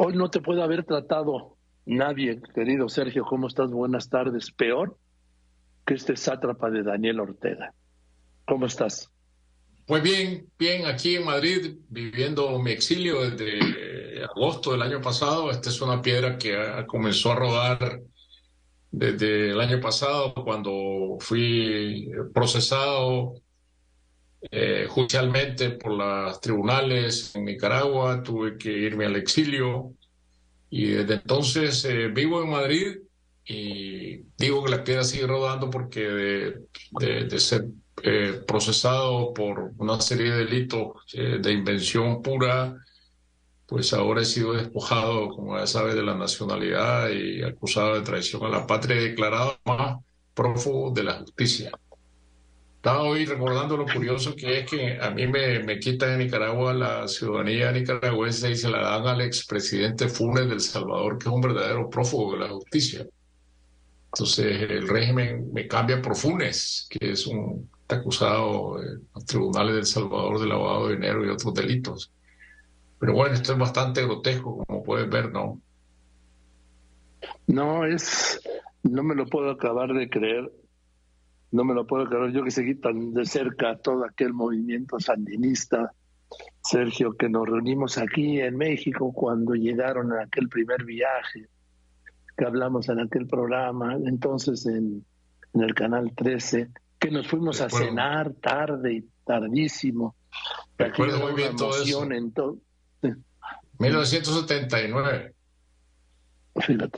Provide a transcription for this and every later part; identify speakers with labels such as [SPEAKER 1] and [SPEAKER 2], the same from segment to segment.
[SPEAKER 1] Hoy no te puede haber tratado nadie, querido Sergio, ¿cómo estás? Buenas tardes. Peor que este sátrapa de Daniel Ortega. ¿Cómo estás?
[SPEAKER 2] Pues bien, bien, aquí en Madrid, viviendo mi exilio desde agosto del año pasado. Esta es una piedra que comenzó a rodar desde el año pasado, cuando fui procesado eh, judicialmente por los tribunales en Nicaragua, tuve que irme al exilio y desde entonces eh, vivo en Madrid y digo que la piedra sigue rodando porque de, ser eh, procesado por una serie de delitos de invención pura, pues ahora he sido despojado, como ya sabe, de la nacionalidad y acusado de traición a la patria y declarado más prófugo de la justicia. Estaba hoy recordando lo curioso que es que a mí me, quitan en Nicaragua la ciudadanía nicaragüense y se la dan al expresidente Funes del Salvador, que es un verdadero prófugo de la justicia. Entonces el régimen me cambia por Funes, que es un acusado en los tribunales del Salvador de lavado de dinero y otros delitos. Pero bueno, esto es bastante grotesco, como puedes ver, ¿no?
[SPEAKER 1] No, es, no me lo puedo acabar de creer no me lo puedo creer, yo que seguí tan de cerca todo aquel movimiento sandinista, Sergio, que nos reunimos aquí en México cuando llegaron a aquel primer viaje, que hablamos en aquel programa, entonces en, el Canal 13, que nos fuimos a cenar tarde y tardísimo.
[SPEAKER 2] Recuerdo muy bien todo eso. En 1979.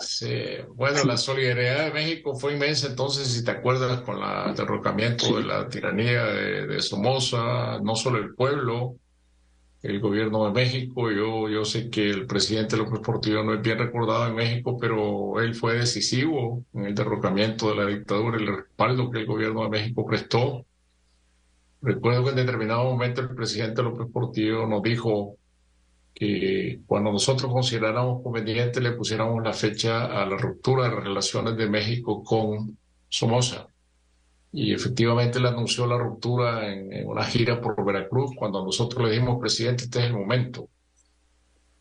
[SPEAKER 2] Sí. Bueno, la solidaridad de México fue inmensa entonces, si te acuerdas, con el derrocamiento de la tiranía de, Somoza, no solo el pueblo, el gobierno de México. Yo, yo sé que el presidente López Portillo no es bien recordado en México, pero él fue decisivo en el derrocamiento de la dictadura, el respaldo que el gobierno de México prestó. Recuerdo que en determinado momento el presidente López Portillo nos dijo, que cuando nosotros consideráramos conveniente le pusiéramos la fecha a la ruptura de relaciones de México con Somoza. Y efectivamente le anunció la ruptura en, una gira por Veracruz cuando nosotros le dijimos, presidente, este es el momento.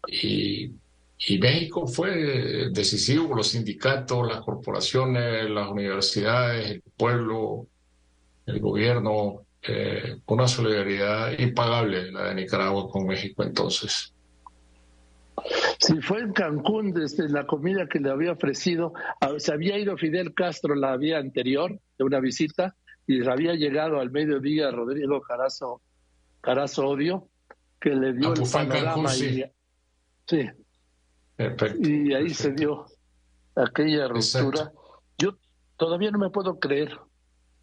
[SPEAKER 2] Y, y México fue decisivo, los sindicatos, las corporaciones, las universidades, el pueblo, el gobierno, eh, una solidaridad impagable la de Nicaragua con México entonces.
[SPEAKER 1] Sí, fue en Cancún desde la comida que le había ofrecido. Se había ido Fidel Castro la vía anterior de una visita y había llegado al mediodía Rodrigo Carazo, Carazo Odio, que le dio ah, el pues panorama. Y, sí. Y ahí se dio aquella ruptura. Yo todavía no me puedo creer,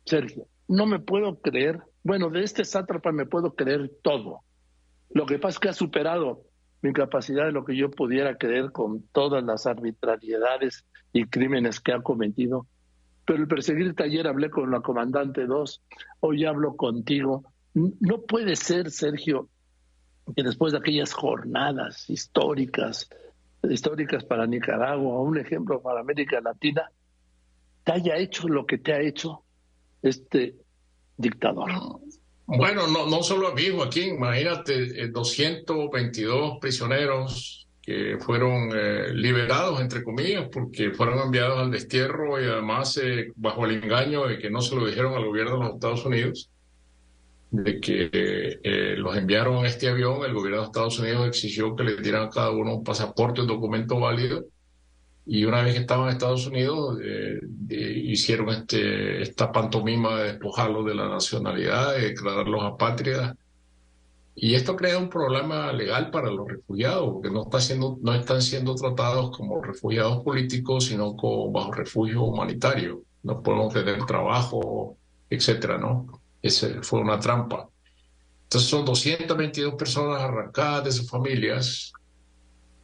[SPEAKER 1] Sergio, no me puedo creer. Bueno, de este sátrapa me puedo creer todo. Lo que pasa es que ha superado mi capacidad de lo que yo pudiera creer con todas las arbitrariedades y crímenes que ha cometido. Pero el perseguirte ayer hablé con la comandante 2, hoy hablo contigo. No puede ser, Sergio, que después de aquellas jornadas históricas, históricas para Nicaragua, un ejemplo para América Latina, te haya hecho lo que te ha hecho este dictador.
[SPEAKER 2] Bueno, no, no solo a Joaquín, imagínate, 222 eh, prisioneros que fueron eh, liberados, entre comillas, porque fueron enviados al destierro y además eh, bajo el engaño de que no se lo dijeron al gobierno de los Estados Unidos, de que los enviaron en este avión, el gobierno de Estados Unidos exigió que le dieran a cada uno un pasaporte, un documento válido, y una vez que estaban en Estados Unidos, eh, hicieron este, esta pantomima de despojarlos de la nacionalidad, de declararlos apátridas. Y esto crea un problema legal para los refugiados, porque no, están siendo tratados como refugiados políticos, sino como bajo refugio humanitario. No podemos tener trabajo, etcétera, ¿no? Esa fue una trampa. Entonces son 222 personas arrancadas de sus familias,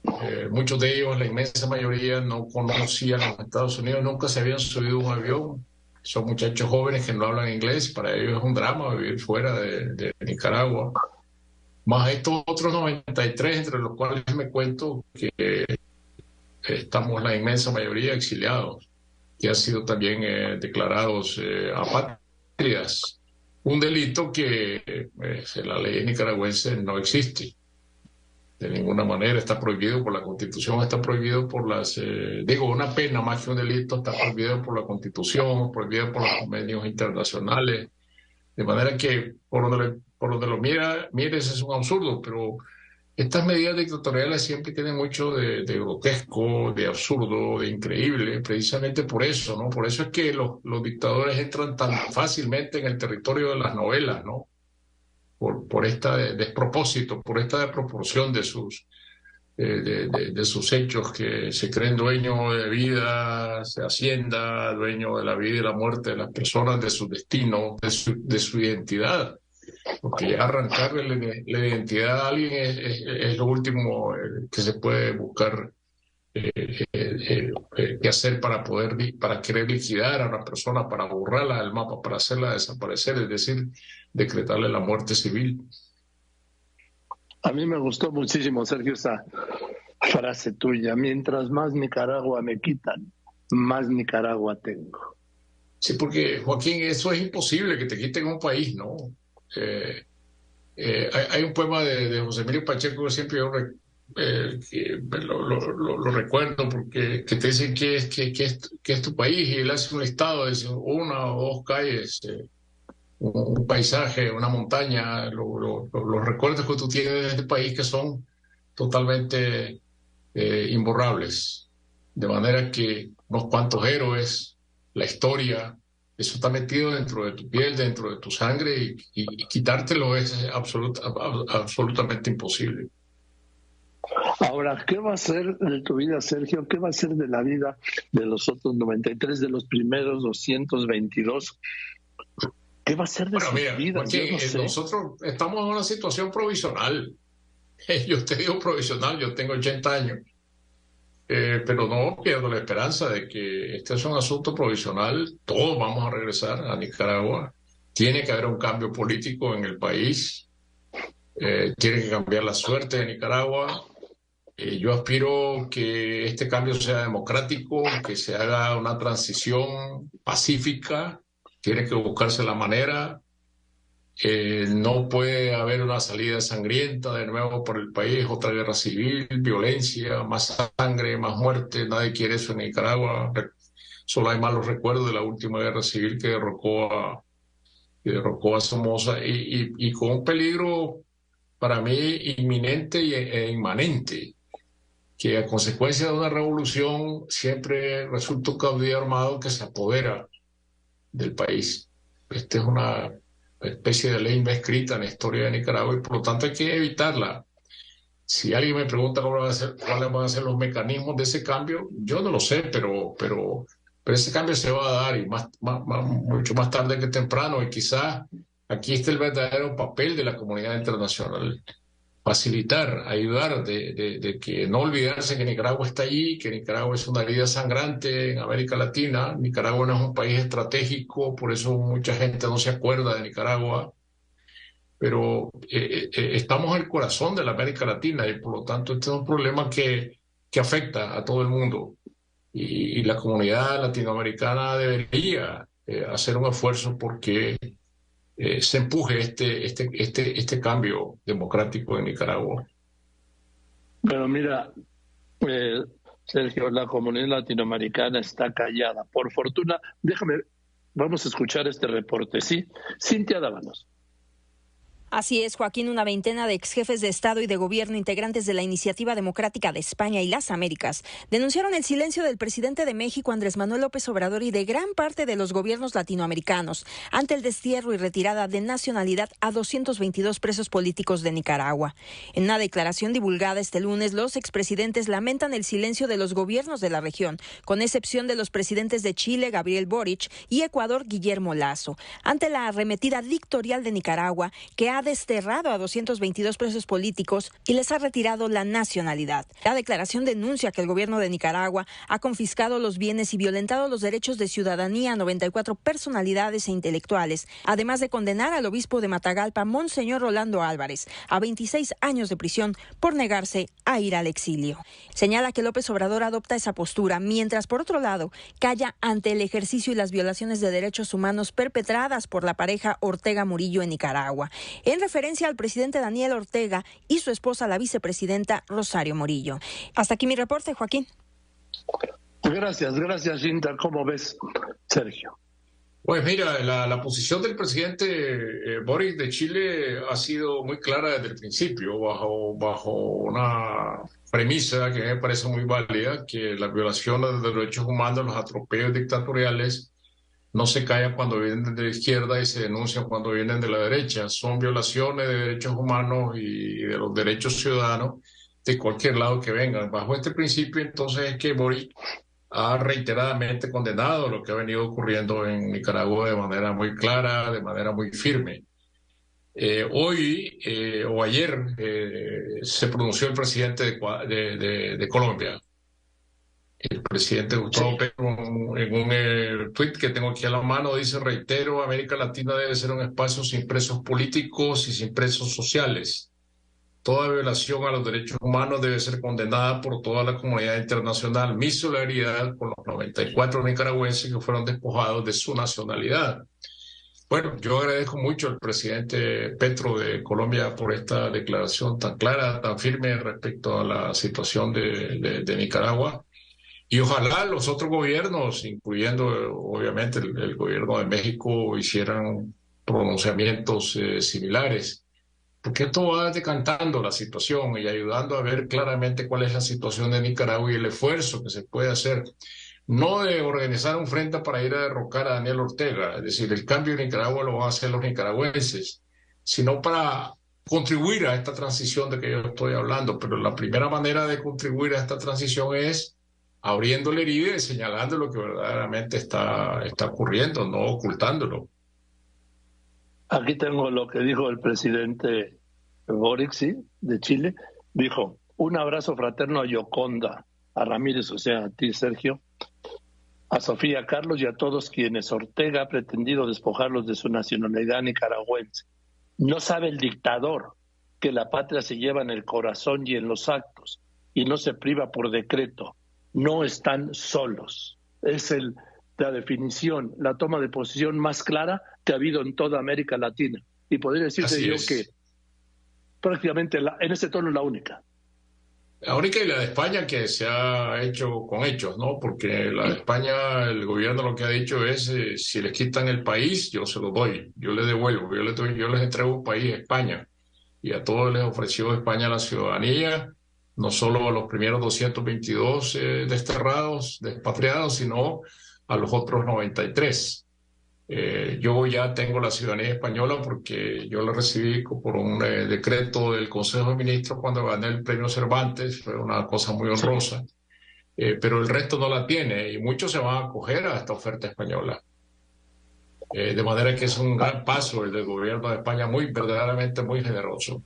[SPEAKER 2] eh, muchos de ellos, la inmensa mayoría, no conocían los Estados Unidos, nunca se habían subido a un avión. Son muchachos jóvenes que no hablan inglés, para ellos es un drama vivir fuera de, Nicaragua. Más estos otros 93, entre los cuales me cuento que estamos la inmensa mayoría exiliados, que han sido también eh, declarados eh, apátridas. Un delito que en la ley nicaragüense no existe. De ninguna manera, está prohibido por la Constitución, está prohibido por las, eh, digo, una pena más que un delito, está prohibido por la Constitución, prohibido por los convenios internacionales, de manera que por donde, por lo mira, mires es un absurdo, pero estas medidas dictatoriales siempre tienen mucho de, grotesco, de absurdo, de increíble, precisamente por eso, ¿no? Por eso es que los, los, dictadores entran tan fácilmente en el territorio de las novelas, ¿no? Por, por este despropósito, por esta desproporción de sus, de, de, sus hechos, que se creen dueños de vida, de hacienda, dueños de la vida y la muerte de las personas, de su destino, de su, de su identidad. Porque arrancarle la, identidad a alguien es, lo último eh, que se puede buscar eh, eh, qué hacer para poder para querer liquidar a una persona, para borrarla del mapa, para hacerla desaparecer, es decir, decretarle la muerte civil.
[SPEAKER 1] A mí me gustó muchísimo, Sergio, esa frase tuya. Mientras más Nicaragua me quitan, más Nicaragua tengo.
[SPEAKER 2] Sí, porque Joaquín, eso es imposible que te quiten un país, ¿no? Eh, eh, hay, un poema de, José Emilio Pacheco que siempre yo eh, lo, recuerdo porque que te dicen que es, que, que, es, tu país y él hace un listado de una o dos calles, un, paisaje, una montaña, los recuerdos que tú tienes de este país que son totalmente imborrables. De manera que unos cuantos héroes, la historia, eso está metido dentro de tu piel, dentro de tu sangre y, quitártelo es absolutamente imposible.
[SPEAKER 1] Ahora, ¿qué va a ser de tu vida, Sergio? ¿Qué va a ser de la vida de los otros 93, de los primeros 222? ¿Qué va a ser de su vida?
[SPEAKER 2] Nosotros estamos en una situación provisional. Yo te digo provisional, yo tengo 80 años. Eh, pero no pierdo la esperanza de que este es un asunto provisional. Todos vamos a regresar a Nicaragua. Tiene que haber un cambio político en el país. Eh, tiene que cambiar la suerte de Nicaragua. Eh, yo aspiro que este cambio sea democrático, que se haga una transición pacífica. Tiene que buscarse la manera. Eh, no puede haber una salida sangrienta de nuevo por el país, otra guerra civil, violencia, más sangre, más muerte. Nadie quiere eso en Nicaragua. Solo hay malos recuerdos de la última guerra civil que derrocó a, derrocó a Somoza y, y, con un peligro para mí inminente e inmanente, que a consecuencia de una revolución siempre resulta un caudillo armado que se apodera del país. Esta es una especie de ley escrita en la historia de Nicaragua y por lo tanto hay que evitarla. Si alguien me pregunta cómo van a ser, cuáles van a ser los mecanismos de ese cambio, yo no lo sé, pero, pero, pero ese cambio se va a dar y mucho más tarde que temprano y quizás aquí está el verdadero papel de la comunidad internacional facilitar, ayudar, de, que no olvidarse que Nicaragua está allí, que Nicaragua es una herida sangrante en América Latina. Nicaragua no es un país estratégico, por eso mucha gente no se acuerda de Nicaragua. Pero eh, eh, estamos en el corazón de la América Latina y por lo tanto este es un problema que, que afecta a todo el mundo. Y, la comunidad latinoamericana debería eh, hacer un esfuerzo porque eh, se empuje este, este, este, este cambio democrático en Nicaragua.
[SPEAKER 1] Pero mira, eh, Sergio, la comunidad latinoamericana está callada. Por fortuna, déjame, vamos a escuchar este reporte, ¿sí? Cintia Dávanos.
[SPEAKER 3] Así es, Joaquín, una veintena de ex jefes de Estado y de Gobierno integrantes de la Iniciativa Democrática de España y las Américas denunciaron el silencio del presidente de México, Andrés Manuel López Obrador, y de gran parte de los gobiernos latinoamericanos ante el destierro y retirada de nacionalidad a 222 presos políticos de Nicaragua. En una declaración divulgada este lunes, los expresidentes lamentan el silencio de los gobiernos de la región, con excepción de los presidentes de Chile, Gabriel Boric, y Ecuador, Guillermo Lazo, ante la arremetida dictorial de Nicaragua, que ha desterrado a 222 presos políticos y les ha retirado la nacionalidad. La declaración denuncia que el gobierno de Nicaragua ha confiscado los bienes y violentado los derechos de ciudadanía a 94 personalidades e intelectuales, además de condenar al obispo de Matagalpa, Monseñor Rolando Álvarez, a 26 años de prisión por negarse a ir al exilio. Señala que López Obrador adopta esa postura, mientras por otro lado calla ante el ejercicio y las violaciones de derechos humanos perpetradas por la pareja Ortega Murillo en Nicaragua. En referencia al presidente Daniel Ortega y su esposa, la vicepresidenta Rosario Morillo. Hasta aquí mi reporte, Joaquín.
[SPEAKER 1] Gracias, gracias, Cinta. ¿Cómo ves, Sergio?
[SPEAKER 2] Pues mira, la, posición del presidente eh, Boris de Chile ha sido muy clara desde el principio, bajo, bajo una premisa que me parece muy válida, que las violaciones de derechos humanos, los atropellos dictatoriales, no se callan cuando vienen de la izquierda y se denuncian cuando vienen de la derecha. Son violaciones de derechos humanos y de los derechos ciudadanos de cualquier lado que vengan. Bajo este principio, entonces, es que Boris ha reiteradamente condenado lo que ha venido ocurriendo en Nicaragua de manera muy clara, de manera muy firme. Eh, hoy eh, o ayer eh, se pronunció el presidente de, de, Colombia, el presidente Gustavo Petro, en un tuit que tengo aquí a la mano, dice, reitero, América Latina debe ser un espacio sin presos políticos y sin presos sociales Toda violación a los derechos humanos debe ser condenada por toda la comunidad internacional. Mi solidaridad con los 94 nicaragüenses que fueron despojados de su nacionalidad. Bueno, yo agradezco mucho al presidente Petro de Colombia por esta declaración tan clara, tan firme respecto a la situación de, Nicaragua. Y ojalá los otros gobiernos, incluyendo obviamente el, gobierno de México, hicieran pronunciamientos eh, similares porque esto va decantando la situación y ayudando a ver claramente cuál es la situación de Nicaragua y el esfuerzo que se puede hacer, no de organizar un frente para ir a derrocar a Daniel Ortega, es decir, el cambio en Nicaragua lo van a hacer los nicaragüenses, sino para contribuir a esta transición de que yo estoy hablando. Pero la primera manera de contribuir a esta transición es abriendo la herida y señalando lo que verdaderamente está, está ocurriendo, no ocultándolo.
[SPEAKER 1] Aquí tengo lo que dijo el presidente Boric, de Chile. Dijo, un abrazo fraterno a Yoconda, a Ramírez, o sea, a ti, Sergio, a Sofía Carlos y a todos quienes Ortega ha pretendido despojarlos de su nacionalidad nicaragüense. No sabe el dictador que la patria se lleva en el corazón y en los actos y no se priva por decreto. No están solos. Es el la definición, la toma de posición más clara que ha habido en toda América Latina. Y podría decirse yo que prácticamente en ese tono es la única.
[SPEAKER 2] La única y la de España que se ha hecho con hechos, ¿no? Porque la de España, el gobierno lo que ha dicho es, eh, si les quitan el país, yo se lo doy, yo les devuelvo, yo les, yo les entrego un país España. Y a todos les ofreció España la ciudadanía, no solo a los primeros 222 eh, desterrados, despatriados, sino a los otros 93. Eh, yo ya tengo la ciudadanía española porque yo la recibí por un eh, decreto del Consejo de Ministros cuando gané el premio Cervantes, fue una cosa muy honrosa, pero el resto no la tiene y muchos se van a acoger a esta oferta española. de manera que es un gran paso el del gobierno de España, muy verdaderamente muy generoso.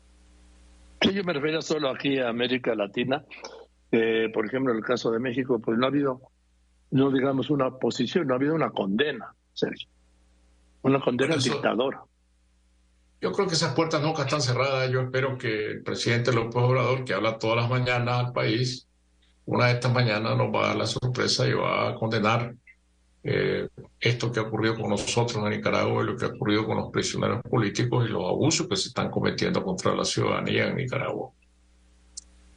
[SPEAKER 1] Sí, yo me refiero solo aquí a América Latina. por ejemplo, en el caso de México, pues no ha habido no digamos una posición, no ha habido una condena, Sergio. Una condena al dictador.
[SPEAKER 2] Yo creo que esas puertas nunca están cerradas. Yo espero que el presidente López Obrador, que habla todas las mañanas al país, una de estas mañanas nos va a dar la sorpresa y va a condenar eh, esto que ha ocurrido con nosotros en Nicaragua y lo que ha ocurrido con los prisioneros políticos y los abusos que se están cometiendo contra la ciudadanía en Nicaragua.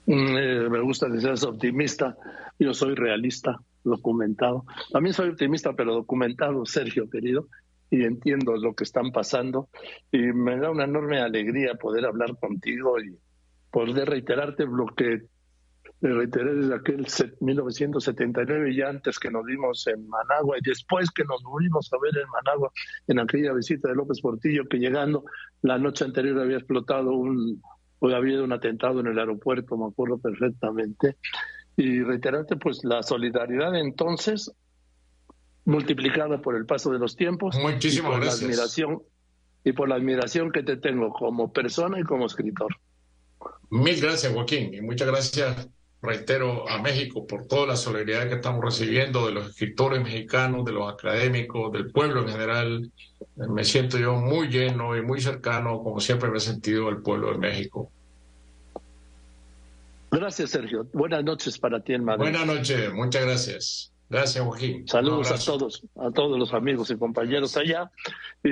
[SPEAKER 1] Mm, eh, me gusta que seas optimista. Yo soy realista documentado. También soy optimista, pero documentado, Sergio, querido, y entiendo lo que están pasando. Y me da una enorme alegría poder hablar contigo y poder reiterarte lo que reiteré desde aquel 1979 y antes que nos vimos en Managua y después que nos volvimos a ver en Managua en aquella visita de López Portillo que llegando la noche anterior había explotado un, había habido un atentado en el aeropuerto, me acuerdo perfectamente y reiterarte pues la solidaridad entonces multiplicada por el paso de los tiempos
[SPEAKER 2] Muchísimas
[SPEAKER 1] y por
[SPEAKER 2] gracias.
[SPEAKER 1] la admiración y por la admiración que te tengo como persona y como escritor.
[SPEAKER 2] Mil gracias, Joaquín, y muchas gracias, reitero, a México por toda la solidaridad que estamos recibiendo de los escritores mexicanos, de los académicos, del pueblo en general. Me siento yo muy lleno y muy cercano, como siempre me he sentido, al pueblo de México.
[SPEAKER 1] Gracias, Sergio. Buenas noches para ti en Madrid.
[SPEAKER 2] Buenas noches, muchas gracias. Gracias, Joaquín.
[SPEAKER 1] Saludos a todos, a todos los amigos y compañeros allá.